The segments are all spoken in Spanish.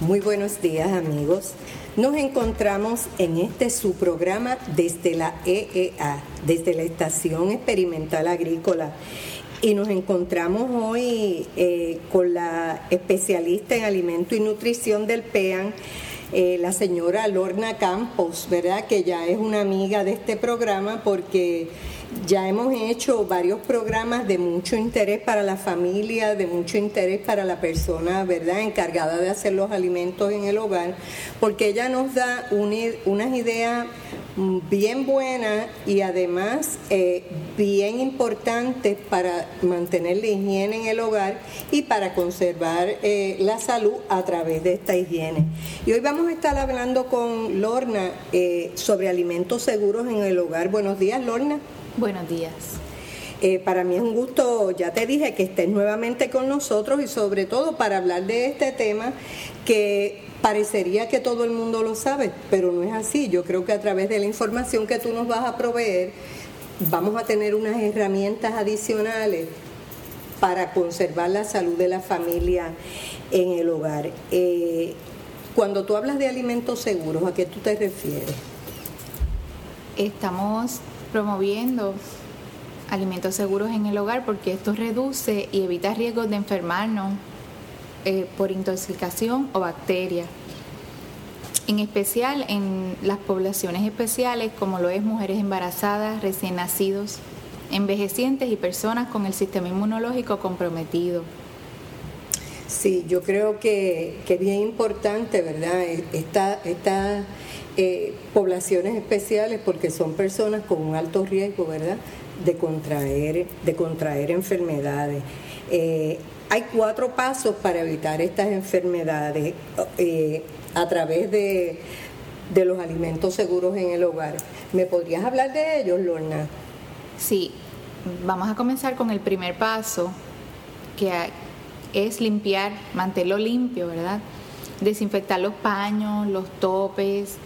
Muy buenos días amigos. Nos encontramos en este su programa desde la EEA, desde la Estación Experimental Agrícola. Y nos encontramos hoy eh, con la especialista en alimento y nutrición del PEAN, eh, la señora Lorna Campos, ¿verdad? Que ya es una amiga de este programa porque ya hemos hecho varios programas de mucho interés para la familia, de mucho interés para la persona, ¿verdad?, encargada de hacer los alimentos en el hogar, porque ella nos da unas ideas bien buenas y además eh, bien importantes para mantener la higiene en el hogar y para conservar eh, la salud a través de esta higiene. Y hoy vamos a estar hablando con Lorna eh, sobre alimentos seguros en el hogar. Buenos días, Lorna. Buenos días. Eh, para mí es un gusto, ya te dije, que estés nuevamente con nosotros y sobre todo para hablar de este tema que parecería que todo el mundo lo sabe, pero no es así. Yo creo que a través de la información que tú nos vas a proveer, vamos a tener unas herramientas adicionales para conservar la salud de la familia en el hogar. Eh, cuando tú hablas de alimentos seguros, ¿a qué tú te refieres? Estamos promoviendo alimentos seguros en el hogar porque esto reduce y evita riesgos de enfermarnos eh, por intoxicación o bacterias. En especial en las poblaciones especiales como lo es mujeres embarazadas, recién nacidos, envejecientes y personas con el sistema inmunológico comprometido. Sí, yo creo que, es bien importante, ¿verdad? Esta, esta eh, poblaciones especiales porque son personas con un alto riesgo, ¿verdad?, de contraer, de contraer enfermedades. Eh, hay cuatro pasos para evitar estas enfermedades eh, a través de, de los alimentos seguros en el hogar. ¿Me podrías hablar de ellos, Lorna? Sí, vamos a comenzar con el primer paso, que es limpiar, mantenerlo limpio, ¿verdad? Desinfectar los paños, los topes,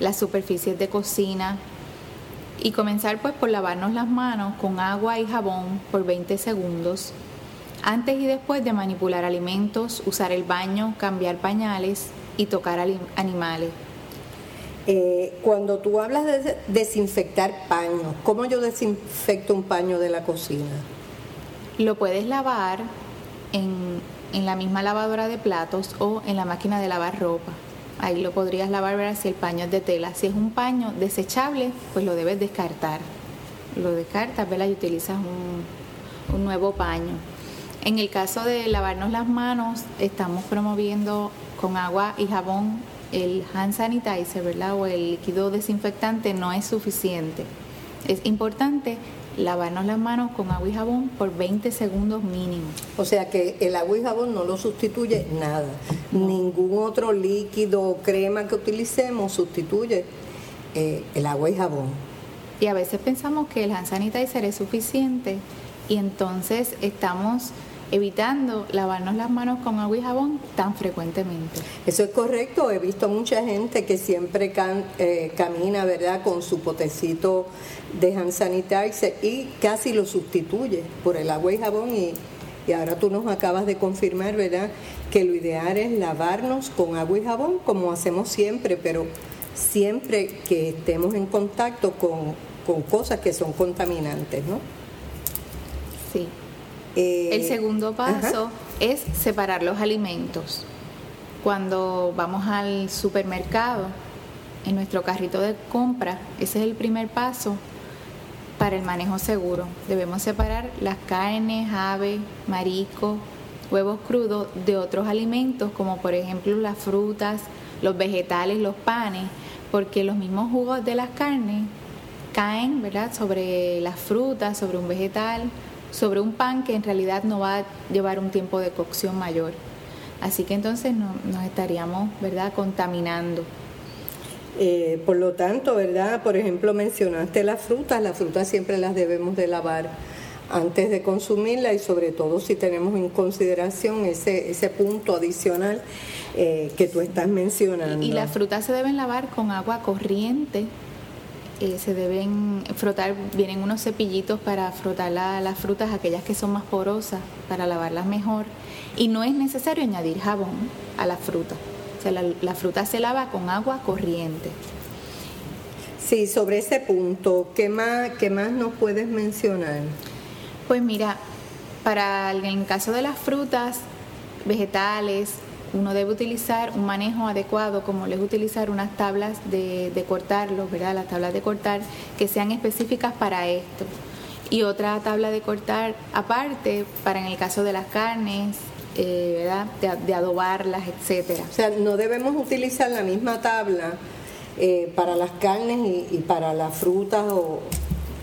las superficies de cocina y comenzar pues por lavarnos las manos con agua y jabón por 20 segundos. Antes y después de manipular alimentos, usar el baño, cambiar pañales y tocar animales. Eh, cuando tú hablas de desinfectar paños, ¿cómo yo desinfecto un paño de la cocina? Lo puedes lavar en, en la misma lavadora de platos o en la máquina de lavar ropa. Ahí lo podrías lavar ver si el paño es de tela. Si es un paño desechable, pues lo debes descartar. Lo descartas, ¿verdad? Y utilizas un, un nuevo paño. En el caso de lavarnos las manos, estamos promoviendo con agua y jabón el hand sanitizer, ¿verdad? O el líquido desinfectante no es suficiente. Es importante lavarnos las manos con agua y jabón por 20 segundos mínimo. O sea que el agua y jabón no lo sustituye nada. Ningún otro líquido o crema que utilicemos sustituye eh, el agua y jabón. Y a veces pensamos que el hand sanitizer es suficiente y entonces estamos evitando lavarnos las manos con agua y jabón tan frecuentemente. Eso es correcto, he visto mucha gente que siempre eh, camina, ¿verdad?, con su potecito de hand sanitizer y casi lo sustituye por el agua y jabón y, y ahora tú nos acabas de confirmar, ¿verdad?, que lo ideal es lavarnos con agua y jabón como hacemos siempre, pero siempre que estemos en contacto con, con cosas que son contaminantes, ¿no? Sí. Eh, el segundo paso es separar los alimentos. Cuando vamos al supermercado, en nuestro carrito de compra, ese es el primer paso para el manejo seguro. Debemos separar las carnes, aves, mariscos, huevos crudos de otros alimentos, como por ejemplo las frutas, los vegetales, los panes, porque los mismos jugos de las carnes caen ¿verdad? sobre las frutas, sobre un vegetal sobre un pan que en realidad no va a llevar un tiempo de cocción mayor. Así que entonces no, nos estaríamos, ¿verdad?, contaminando. Eh, por lo tanto, ¿verdad? Por ejemplo, mencionaste las frutas, las frutas siempre las debemos de lavar antes de consumirla y sobre todo si tenemos en consideración ese, ese punto adicional, eh, que tú estás mencionando. Y, las frutas se deben lavar con agua corriente. Eh, se deben frotar, vienen unos cepillitos para frotar las frutas, aquellas que son más porosas, para lavarlas mejor. Y no es necesario añadir jabón a la fruta. O sea, la fruta se lava con agua corriente. Sí, sobre ese punto, ¿qué más, qué más nos puedes mencionar? Pues mira, para el caso de las frutas, vegetales, uno debe utilizar un manejo adecuado, como es utilizar unas tablas de, de cortarlos, ¿verdad? Las tablas de cortar que sean específicas para esto. Y otra tabla de cortar aparte para en el caso de las carnes, eh, ¿verdad? De, de, adobarlas, etcétera. O sea, no debemos utilizar la misma tabla eh, para las carnes y, para las frutas o,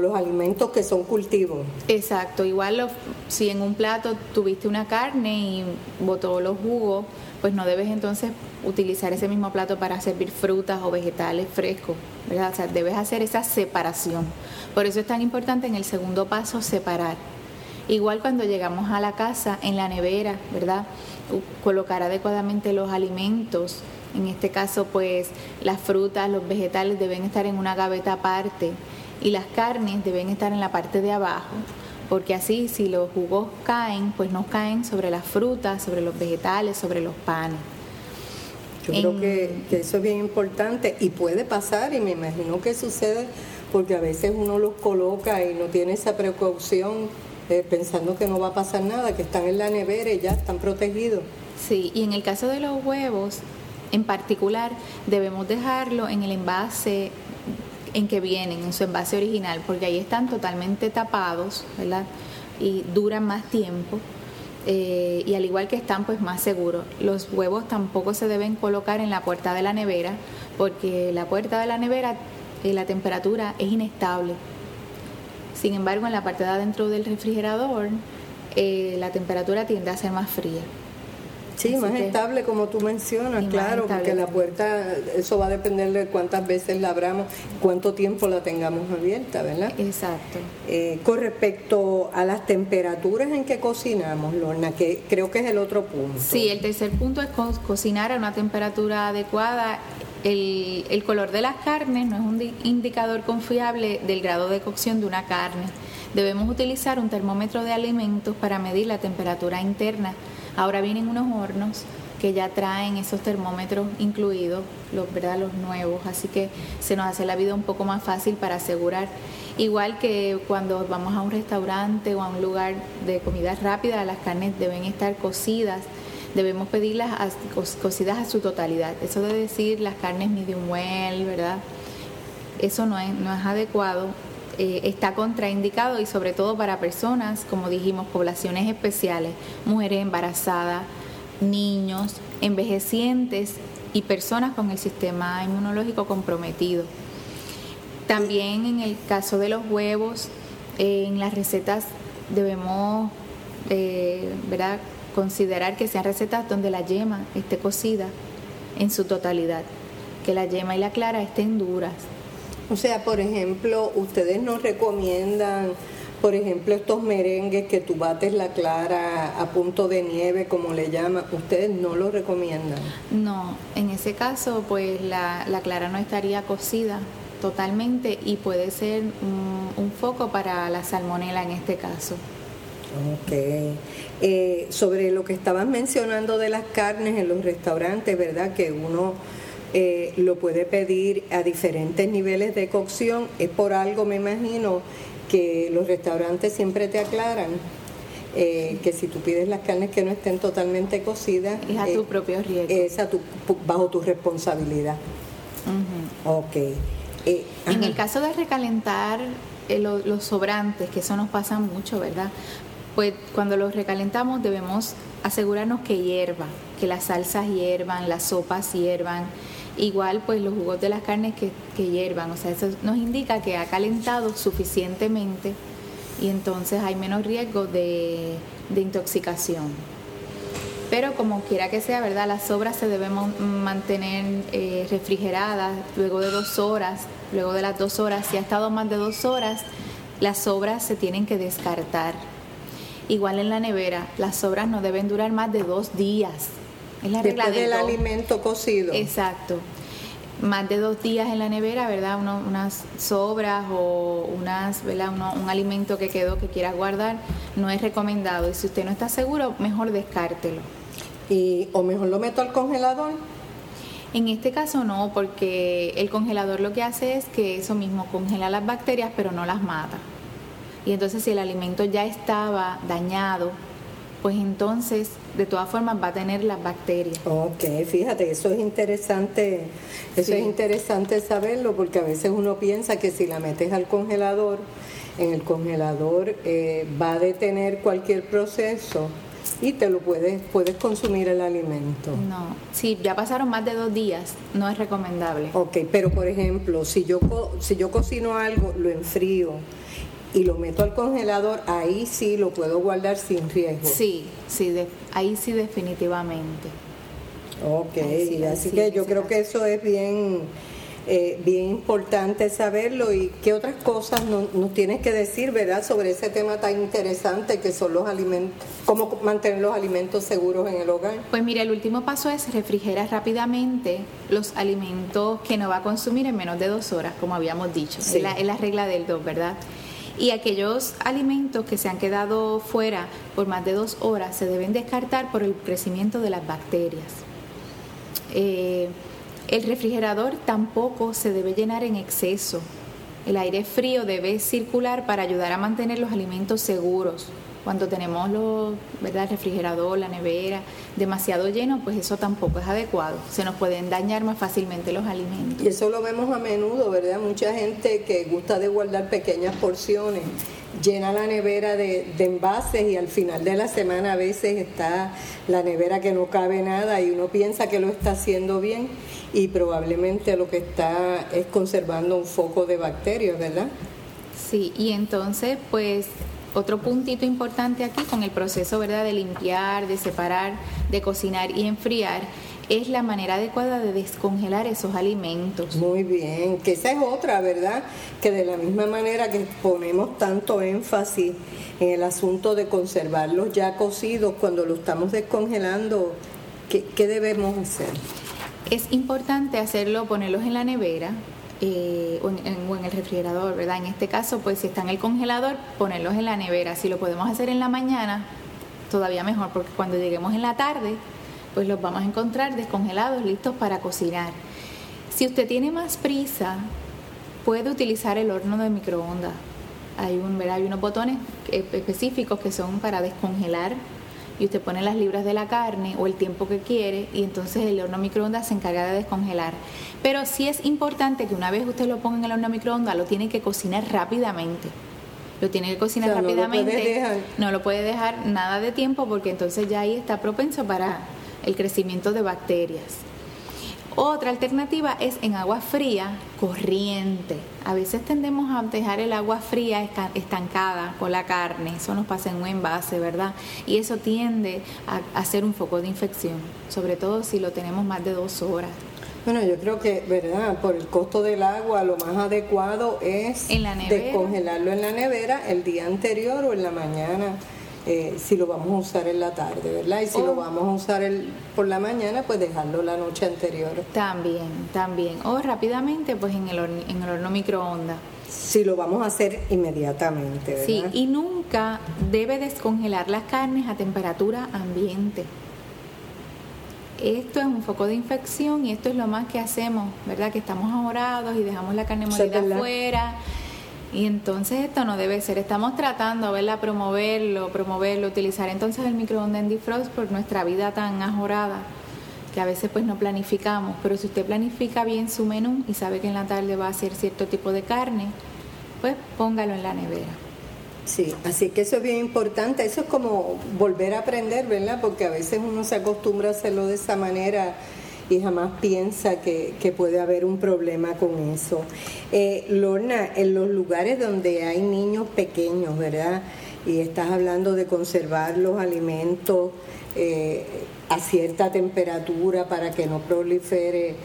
los alimentos que son cultivos. Exacto, igual si en un plato tuviste una carne y botó los jugos, pues no debes entonces utilizar ese mismo plato para servir frutas o vegetales frescos, ¿verdad? O sea, debes hacer esa separación. Por eso es tan importante en el segundo paso separar. Igual cuando llegamos a la casa, en la nevera, ¿verdad? Colocar adecuadamente los alimentos, en este caso, pues las frutas, los vegetales deben estar en una gaveta aparte y las carnes deben estar en la parte de abajo, porque así si los jugos caen, pues no caen sobre las frutas, sobre los vegetales, sobre los panes. Yo creo que, eso es bien importante y puede pasar y me imagino que sucede porque a veces uno los coloca y no tiene esa precaución eh, pensando que no va a pasar nada, que están en la nevera y ya están protegidos. Sí, y en el caso de los huevos, en particular, debemos dejarlo en el envase en que vienen, en su envase original, porque ahí están totalmente tapados, ¿verdad? Y duran más tiempo. Eh, y al igual que están, pues más seguros. Los huevos tampoco se deben colocar en la puerta de la nevera, porque la puerta de la nevera, eh, la temperatura es inestable. Sin embargo, en la parte de adentro del refrigerador, eh, la temperatura tiende a ser más fría. Sí, más estable como tú mencionas, claro, porque la puerta, eso va a depender de cuántas veces la abramos, cuánto tiempo la tengamos abierta, ¿verdad? Exacto. Eh, con respecto a las temperaturas en que cocinamos, Lorna, que creo que es el otro punto. Sí, el tercer punto es cocinar a una temperatura adecuada. El, el color de las carnes no es un indicador confiable del grado de cocción de una carne. Debemos utilizar un termómetro de alimentos para medir la temperatura interna Ahora vienen unos hornos que ya traen esos termómetros incluidos, los, ¿verdad? los nuevos, así que se nos hace la vida un poco más fácil para asegurar. Igual que cuando vamos a un restaurante o a un lugar de comida rápida, las carnes deben estar cocidas, debemos pedirlas cocidas a su totalidad. Eso de decir las carnes medium well, ¿verdad? Eso no es, no es adecuado eh, está contraindicado y sobre todo para personas, como dijimos, poblaciones especiales, mujeres embarazadas, niños, envejecientes y personas con el sistema inmunológico comprometido. También en el caso de los huevos, eh, en las recetas debemos eh, considerar que sean recetas donde la yema esté cocida en su totalidad, que la yema y la clara estén duras, o sea, por ejemplo, ustedes nos recomiendan, por ejemplo, estos merengues que tú bates la clara a punto de nieve, como le llaman, ustedes no lo recomiendan. No, en ese caso, pues la, clara no estaría cocida totalmente y puede ser un, foco para la salmonela en este caso. Ok. Eh, sobre lo que estabas mencionando de las carnes en los restaurantes, ¿verdad? Que uno eh, lo puede pedir a diferentes niveles de cocción. Es por algo, me imagino, que los restaurantes siempre te aclaran eh, que si tú pides las carnes que no estén totalmente cocidas... Es a tu eh, propio riesgo. Es a tu, bajo tu responsabilidad. Ok. en el caso de recalentar los sobrantes, que eso nos pasa mucho, ¿verdad? Pues cuando los recalentamos debemos asegurarnos que hierva, que las salsas hiervan, las sopas hiervan, igual pues los jugos de las carnes que, que hiervan, o sea, eso nos indica que ha calentado suficientemente y entonces hay menos riesgo de, intoxicación. Pero como quiera que sea, ¿verdad? Las sobras se deben mantener eh, refrigeradas luego de dos horas. Luego de las dos horas, si ha estado más de dos horas, las sobras se tienen que descartar. Igual en la nevera, las sobras no deben durar más de dos días Es la regla del alimento cocido. Exacto. Más de dos días en la nevera, ¿verdad? unas sobras o unas, ¿verdad? un alimento que quedó que quiera guardar, no es recomendado. Y si usted no está seguro, mejor descártelo. Y, ¿O mejor lo meto al congelador? En este caso no, porque el congelador lo que hace es que eso mismo congela las bacterias, pero no las mata. Y entonces si el alimento ya estaba dañado, pues entonces de todas formas va a tener las bacterias. Ok, fíjate, eso es interesante, eso es interesante saberlo porque a veces uno piensa que si la metes al congelador, en el congelador eh, va a detener cualquier proceso y te lo puedes, puedes consumir el alimento. No, si ya pasaron más de dos días, no es recomendable. Ok, pero por ejemplo, si yo, si yo cocino algo, lo enfrío y lo meto al congelador, ahí sí lo puedo guardar sin riesgo. Sí, sí, ahí sí definitivamente. Ok, así que yo creo que eso es bien eh, bien importante saberlo y qué otras cosas nos, tienes que decir, ¿verdad?, sobre ese tema tan interesante que son los alimentos, cómo mantener los alimentos seguros en el hogar. Pues mira, el último paso es refrigerar rápidamente los alimentos que no va a consumir en menos de dos horas, como habíamos dicho. Es, la, es la regla del dos, ¿verdad? Y aquellos alimentos que se han quedado fuera por más de dos horas se deben descartar por el crecimiento de las bacterias. Eh, el refrigerador tampoco se debe llenar en exceso. El aire frío debe circular para ayudar a mantener los alimentos seguros. Cuando tenemos los, ¿verdad? el refrigerador, la nevera demasiado lleno, pues eso tampoco es adecuado. Se nos pueden dañar más fácilmente los alimentos. Y eso lo vemos a menudo, ¿verdad? Mucha gente que gusta de guardar pequeñas porciones llena la nevera de, envases y al final de la semana a veces está la nevera que no cabe nada y uno piensa que lo está haciendo bien y probablemente lo que está es conservando un foco de bacterias, ¿verdad? Sí, y entonces pues otro puntito importante aquí con el proceso, ¿verdad?, de limpiar, de separar, de cocinar y enfriar es la manera adecuada de descongelar esos alimentos. Muy bien, que esa es otra, ¿verdad? Que de la misma manera que ponemos tanto énfasis en el asunto de conservarlos ya cocidos cuando lo estamos descongelando, ¿qué, debemos hacer? Es importante hacerlo, ponerlos en la nevera, eh, o, en, el refrigerador, ¿verdad? En este caso, pues si está en el congelador, ponerlos en la nevera. Si lo podemos hacer en la mañana, todavía mejor, porque cuando lleguemos en la tarde, pues los vamos a encontrar descongelados, listos para cocinar. Si usted tiene más prisa, puede utilizar el horno de microondas. Hay, un, hay unos botones específicos que son para descongelar y usted pone las libras de la carne o el tiempo que quiere y entonces el horno microondas se encarga de descongelar. Pero sí es importante que una vez usted lo ponga en el horno microondas lo tiene que cocinar rápidamente. Lo tiene que cocinar rápidamente. no lo puede dejar nada de tiempo porque entonces ya ahí está propenso para el crecimiento de bacterias. Otra alternativa es en agua fría corriente. A veces tendemos a dejar el agua fría estancada con la carne, eso nos pasa en un envase, ¿verdad? Y eso tiende a hacer un foco de infección, sobre todo si lo tenemos más de dos horas. Bueno, yo creo que, ¿verdad? Por el costo del agua, lo más adecuado es descongelarlo en la nevera el día anterior o en la mañana eh, si lo vamos a usar en la tarde, ¿verdad? Y si lo oh. vamos a usar el, por la mañana, pues dejarlo la noche anterior. También, también. O rápidamente, pues en el, horno, en el horno microondas. Si lo vamos a hacer inmediatamente, ¿verdad? Sí, y nunca debe descongelar las carnes a temperatura ambiente. Esto es un foco de infección y esto es lo más que hacemos, ¿verdad? Que estamos ahorados y dejamos la carne molida afuera y entonces esto no debe ser. Estamos tratando, ¿verdad? Promoverlo, promoverlo, utilizar entonces el microondas en defrost por nuestra vida tan ajorada que a veces pues no planificamos. Pero si usted planifica bien su menú y sabe que en la tarde va a hacer cierto tipo de carne, pues póngalo en la nevera. Sí, así que eso es bien importante. Eso es como volver a aprender, ¿verdad? Porque a veces uno se acostumbra a hacerlo de esa manera y jamás piensa que, puede haber un problema con eso. Eh, Lorna, en los lugares donde hay niños pequeños, ¿verdad? Y estás hablando de conservar los alimentos eh, a cierta temperatura para que no prolifere.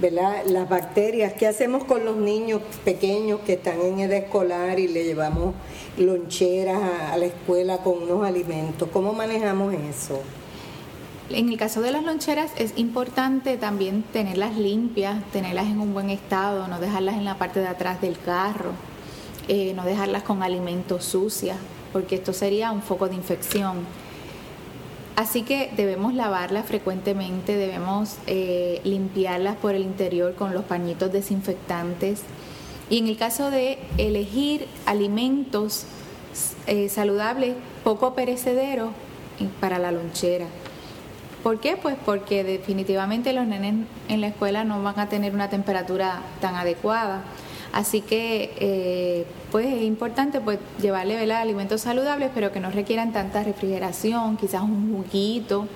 ¿verdad? Las bacterias, ¿qué hacemos con los niños pequeños que están en edad escolar y le llevamos loncheras a la escuela con unos alimentos? ¿Cómo manejamos eso? En el caso de las loncheras es importante también tenerlas limpias, tenerlas en un buen estado, no dejarlas en la parte de atrás del carro, eh, no dejarlas con alimentos sucias, porque esto sería un foco de infección. Así que debemos lavarlas frecuentemente, debemos eh, limpiarlas por el interior con los pañitos desinfectantes. Y en el caso de elegir alimentos eh, saludables, poco perecederos para la lonchera. ¿Por qué? Pues porque definitivamente los nenes en la escuela no van a tener una temperatura tan adecuada. Así que eh, pues es importante pues llevarle alimentos saludables, pero que no requieran tanta refrigeración, quizás un juguito.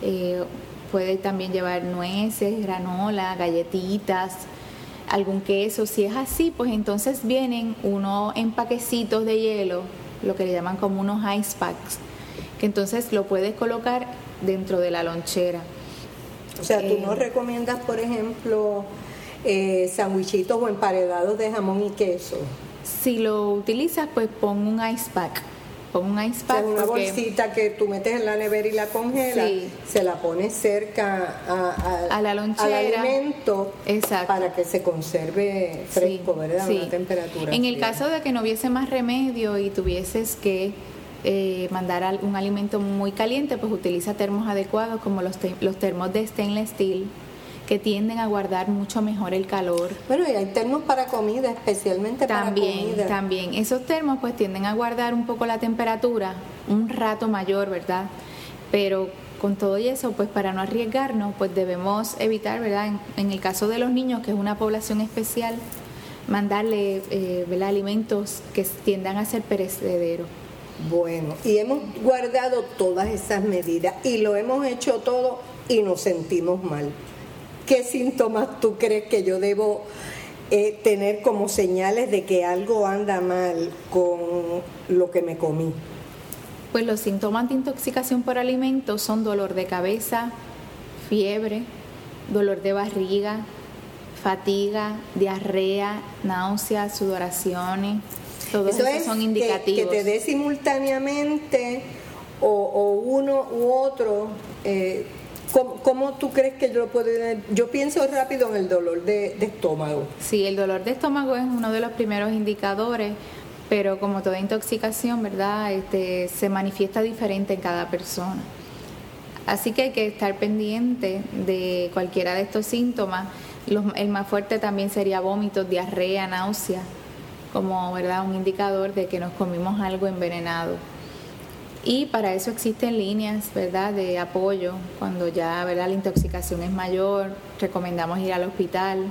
Eh, puede también llevar nueces, granola, galletitas, algún queso. Si es así, pues entonces vienen unos empaquecitos de hielo, lo que le llaman como unos ice packs, que entonces lo puedes colocar dentro de la lonchera. O sea, tú no eh, recomiendas, por ejemplo, eh, sandwichitos o emparedados de jamón y queso. Si lo utilizas, pues pon un ice pack. Pon un ice pack. una bolsita que tú metes en la nevera y la congelas, se la pones cerca a, la lonchera. al alimento para que se conserve fresco, ¿verdad? A una temperatura. En el caso de que no hubiese más remedio y tuvieses que eh, mandar un alimento muy caliente, pues utiliza termos adecuados como los, los termos de stainless steel que tienden a guardar mucho mejor el calor. Bueno, y hay termos para comida, especialmente también, para comida. También, esos termos pues tienden a guardar un poco la temperatura, un rato mayor, ¿verdad? Pero con todo y eso, pues para no arriesgarnos, pues debemos evitar, ¿verdad? En, el caso de los niños, que es una población especial, mandarle eh, alimentos que tiendan a ser perecederos. Bueno, y hemos guardado todas esas medidas y lo hemos hecho todo y nos sentimos mal. ¿qué síntomas tú crees que yo debo eh, tener como señales de que algo anda mal con lo que me comí? Pues los síntomas de intoxicación por alimentos son dolor de cabeza, fiebre, dolor de barriga, fatiga, diarrea, náuseas, sudoraciones. Todos esos son indicativos. Que, te dé simultáneamente o, uno u otro. Eh, ¿Cómo, tú crees que yo lo puedo Yo pienso rápido en el dolor de, estómago. Sí, el dolor de estómago es uno de los primeros indicadores, pero como toda intoxicación, ¿verdad? Este, se manifiesta diferente en cada persona. Así que hay que estar pendiente de cualquiera de estos síntomas. el más fuerte también sería vómitos, diarrea, náusea, como ¿verdad? un indicador de que nos comimos algo envenenado. Y para eso existen líneas, ¿verdad?, de apoyo. Cuando ya, ¿verdad?, la intoxicación es mayor, recomendamos ir al hospital.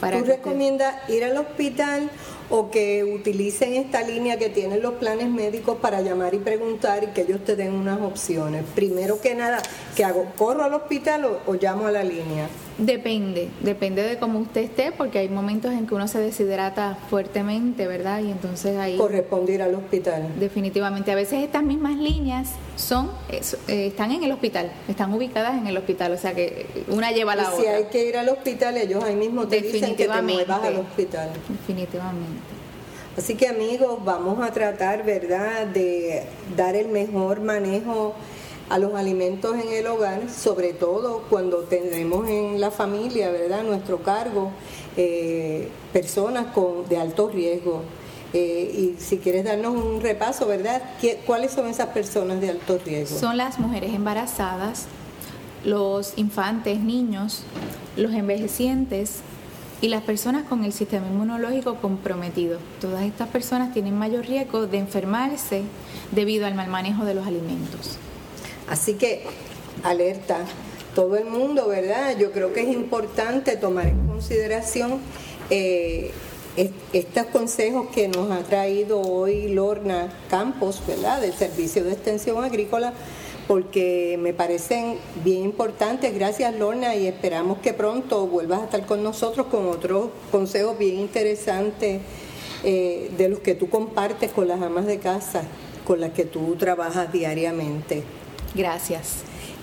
Para ¿Tú recomiendas ir al hospital o que utilicen esta línea que tienen los planes médicos para llamar y preguntar y que ellos te den unas opciones? Primero que nada, ¿qué hago? ¿Corro al hospital o llamo a la línea? Depende, depende de cómo usted esté, porque hay momentos en que uno se deshidrata fuertemente, ¿verdad? Y entonces ahí... Corresponde ir al hospital. Definitivamente. A veces estas mismas líneas son eh, están en el hospital, están ubicadas en el hospital, o sea que una lleva a la y si hay que ir al hospital, ellos ahí mismo te dicen que te muevas al hospital. Definitivamente. Así que amigos, vamos a tratar, ¿verdad?, de dar el mejor manejo a los alimentos en el hogar, sobre todo cuando tenemos en la familia, ¿verdad?, nuestro cargo, eh, personas con, de alto riesgo. Eh, y si quieres darnos un repaso, ¿verdad? ¿Cuáles son esas personas de alto riesgo? Son las mujeres embarazadas, los infantes, niños, los envejecientes y las personas con el sistema inmunológico comprometido. Todas estas personas tienen mayor riesgo de enfermarse debido al mal manejo de los alimentos. Así que, alerta, todo el mundo, ¿verdad? Yo creo que es importante tomar en consideración eh, estos consejos que nos ha traído hoy Lorna Campos, ¿verdad? Del Servicio de Extensión Agrícola, porque me parecen bien importantes. Gracias, Lorna, y esperamos que pronto vuelvas a estar con nosotros con otros consejos bien interesantes eh, de los que tú compartes con las amas de casa con las que tú trabajas diariamente. Gracias.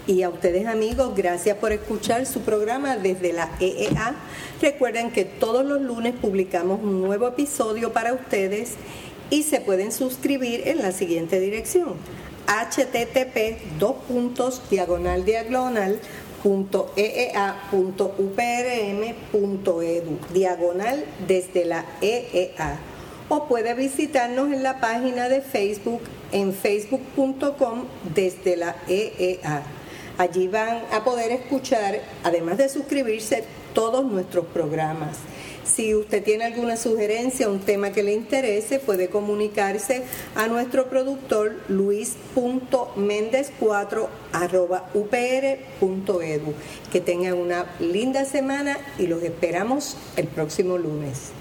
Y a ustedes amigos, gracias por escuchar su programa desde la EEA. Recuerden que todos los lunes publicamos un nuevo episodio para ustedes y se pueden suscribir en la siguiente dirección http dos puntos diagonal diagonal edu diagonal desde la EEA. O puede visitarnos en la página de Facebook en facebook.com desde la EEA. Allí van a poder escuchar, además de suscribirse, todos nuestros programas. Si usted tiene alguna sugerencia, un tema que le interese, puede comunicarse a nuestro productor luis.mendez4 upr.edu. Que tengan una linda semana y los esperamos el próximo lunes.